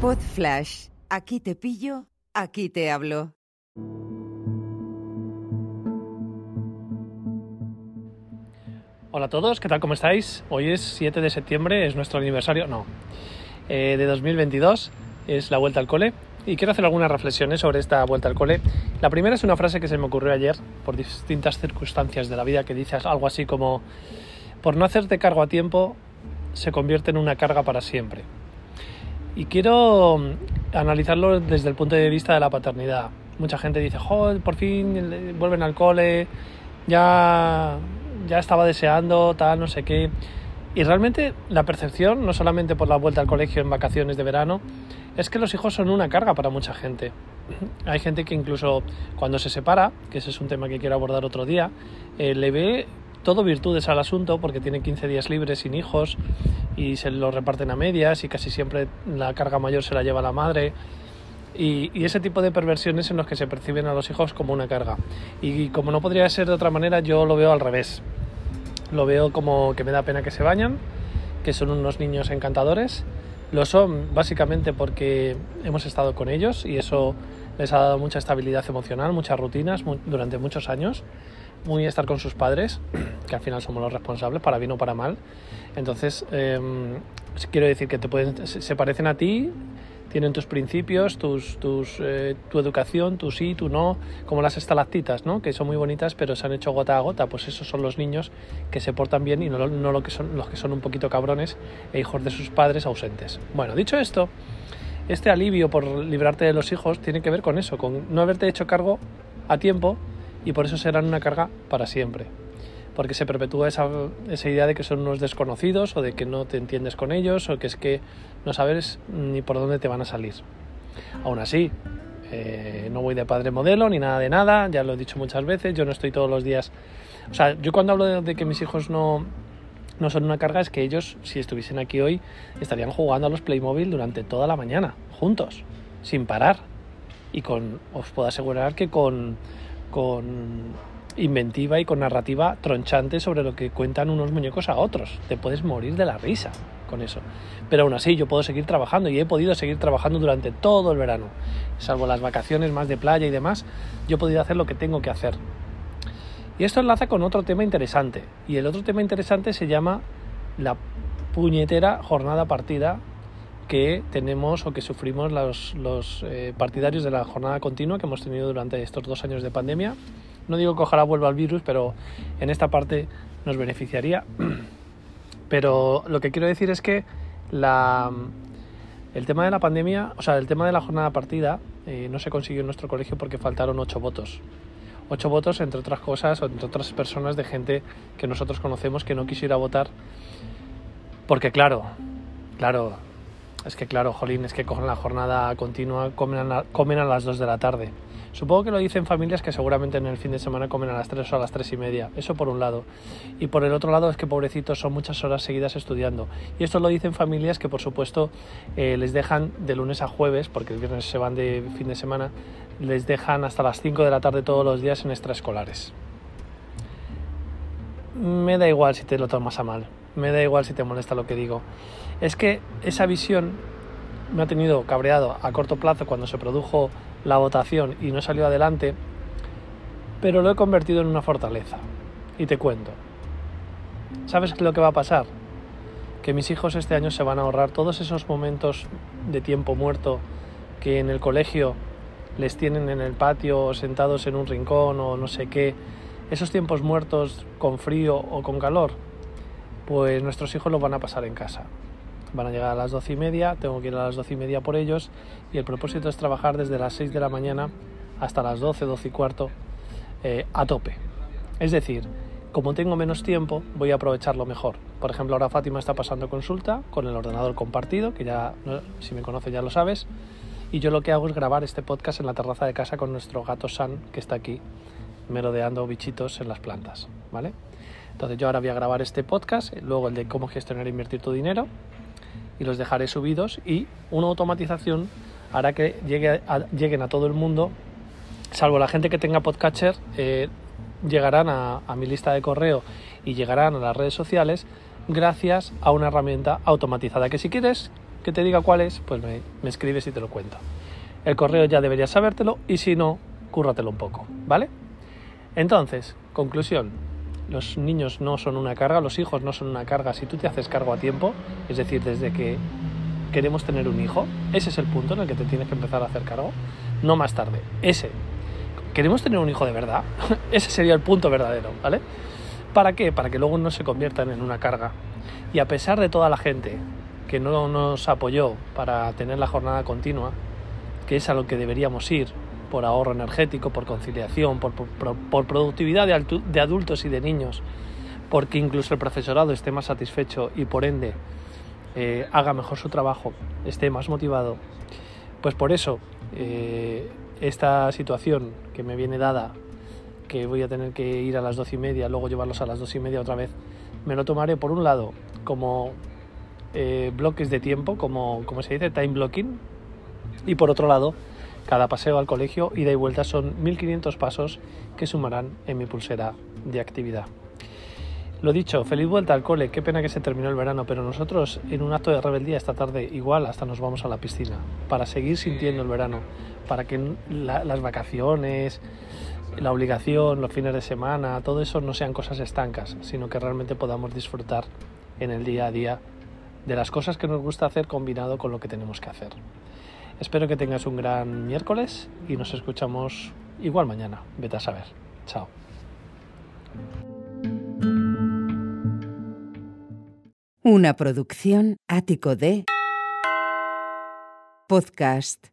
Pod Flash. Aquí te pillo, aquí te hablo. Hola a todos, ¿qué tal? ¿Cómo estáis? Hoy es 7 de septiembre, es nuestro aniversario, no, eh, de 2022, es la vuelta al cole y quiero hacer algunas reflexiones sobre esta vuelta al cole. La primera es una frase que se me ocurrió ayer por distintas circunstancias de la vida que dice algo así como, por no hacerte cargo a tiempo, se convierte en una carga para siempre. Y quiero mm, analizarlo desde el punto de vista de la paternidad. Mucha gente dice, joder, por fin vuelven al cole, ya, ya estaba deseando, tal, no sé qué. Y realmente la percepción, no solamente por la vuelta al colegio en vacaciones de verano, es que los hijos son una carga para mucha gente. Hay gente que incluso cuando se separa, que ese es un tema que quiero abordar otro día, eh, le ve todo virtudes al asunto porque tiene 15 días libres sin hijos y se lo reparten a medias y casi siempre la carga mayor se la lleva la madre. Y, y, ese tipo de perversiones en los que se perciben a los hijos como una carga. Y, como no podría ser de otra manera, yo lo veo al revés. Lo veo como que me da pena que se bañan, que son unos niños encantadores. Lo son básicamente porque hemos estado con ellos y eso les ha dado mucha estabilidad emocional, muchas rutinas durante muchos años muy estar con sus padres, que al final somos los responsables, para bien o para mal. Entonces, em, quiero decir que te pueden, se parecen a ti, tienen tus principios, tus, tus, eh, tu educación, tu sí, tu no, como las estalactitas, ¿no? que son muy bonitas, pero se han hecho gota a gota, pues esos son los niños que se portan bien y no, no lo que son, los que son un poquito cabrones e hijos de sus padres ausentes. Bueno, dicho esto, este alivio por librarte de los hijos tiene que ver con eso, con no haberte hecho cargo a tiempo y por eso serán una carga para siempre. Porque se perpetúa esa, esa, idea de que son unos desconocidos o de que no te entiendes con ellos o que es que no sabes ni por dónde te van a salir. Aún así, eh, no voy de padre modelo ni nada de nada, ya lo he dicho muchas veces, yo no estoy todos los días... O sea, yo cuando hablo de, de que mis hijos no, no son una carga es que ellos, si estuviesen aquí hoy, estarían jugando a los Playmobil durante toda la mañana, juntos, sin parar. Y con, os puedo asegurar que con con inventiva y con narrativa tronchante sobre lo que cuentan unos muñecos a otros. Te puedes morir de la risa con eso. Pero aún así yo puedo seguir trabajando y he podido seguir trabajando durante todo el verano. Salvo las vacaciones más de playa y demás, yo he podido hacer lo que tengo que hacer. Y esto enlaza con otro tema interesante. Y el otro tema interesante se llama la puñetera jornada partida que tenemos o que sufrimos los, los eh, partidarios de la jornada continua que hemos tenido durante estos dos años de pandemia. No digo que ojalá vuelva el virus, pero en esta parte nos beneficiaría. Pero lo que quiero decir es que la, el tema de la pandemia, o sea, el tema de la jornada partida eh, no se consiguió en nuestro colegio porque faltaron ocho votos. Ocho votos, entre otras cosas, entre otras personas de gente que nosotros conocemos que no quiso ir a votar. Porque claro, claro, es que claro, jolín, es que cogen la jornada continua, comen a, las 2 de la tarde. Supongo que lo dicen familias que seguramente en el fin de semana comen a las 3 o a las 3 y media. Eso por un lado. Y por el otro lado es que pobrecitos son muchas horas seguidas estudiando. Y esto lo dicen familias que por supuesto eh, les dejan de lunes a jueves, porque el viernes se van de fin de semana, les dejan hasta las 5 de la tarde todos los días en extraescolares. Me da igual si te lo tomas a mal me da igual si te molesta lo que digo. Es que esa visión me ha tenido cabreado a corto plazo cuando se produjo la votación y no salió adelante, pero lo he convertido en una fortaleza. Y te cuento. ¿Sabes lo que va a pasar? Que mis hijos este año se van a ahorrar todos esos momentos de tiempo muerto que en el colegio les tienen en el patio sentados en un rincón o no sé qué, esos tiempos muertos con frío o con calor, pues nuestros hijos lo van a pasar en casa. Van a llegar a las doce y media, tengo que ir a las doce y media por ellos y el propósito es trabajar desde las 6 de la mañana hasta las 12, 12 y cuarto eh, a tope. Es decir, como tengo menos tiempo, voy a aprovecharlo mejor. Por ejemplo, ahora Fátima está pasando consulta con el ordenador compartido, que ya, si me conoces ya lo sabes, y yo lo que hago es grabar este podcast en la terraza de casa con nuestro gato San, que está aquí merodeando bichitos en las plantas, ¿vale? Entonces yo ahora voy a grabar este podcast, luego el de cómo gestionar e invertir tu dinero y los dejaré subidos y una automatización hará que llegue lleguen a todo el mundo, salvo la gente que tenga podcatcher, eh, llegarán a, a mi lista de correo y llegarán a las redes sociales gracias a una herramienta automatizada que si quieres que te diga cuál es, pues me, me escribes y te lo cuento. El correo ya deberías sabértelo y si no, cúrratelo un poco, ¿vale? Entonces, conclusión, los niños no son una carga, los hijos no son una carga si tú te haces cargo a tiempo, es decir, desde que queremos tener un hijo, ese es el punto en el que te tienes que empezar a hacer cargo, no más tarde, ese. ¿Queremos tener un hijo de verdad? ese sería el punto verdadero, ¿vale? ¿Para qué? Para que luego no se conviertan en una carga. Y a pesar de toda la gente que no nos apoyó para tener la jornada continua, que es a lo que deberíamos ir, por ahorro energético, por conciliación, por, productividad de, adultos y de niños, porque incluso el profesorado esté más satisfecho y por ende eh, haga mejor su trabajo, esté más motivado, pues por eso eh, esta situación que me viene dada, que voy a tener que ir a las doce y media, luego llevarlos a las dos y media otra vez, me lo tomaré por un lado como eh, bloques de tiempo, como, como se dice, time blocking, y por otro lado, cada paseo al colegio, ida y vuelta, son 1500 pasos que sumarán en mi pulsera de actividad. Lo dicho, feliz vuelta al cole, qué pena que se terminó el verano, pero nosotros en un acto de rebeldía esta tarde igual hasta nos vamos a la piscina, para seguir sintiendo el verano, para que las vacaciones, la obligación, los fines de semana, todo eso no sean cosas estancas, sino que realmente podamos disfrutar en el día a día de las cosas que nos gusta hacer combinado con lo que tenemos que hacer. Espero que tengas un gran miércoles y nos escuchamos igual mañana. Vete a saber. Chao. Una producción ático de podcast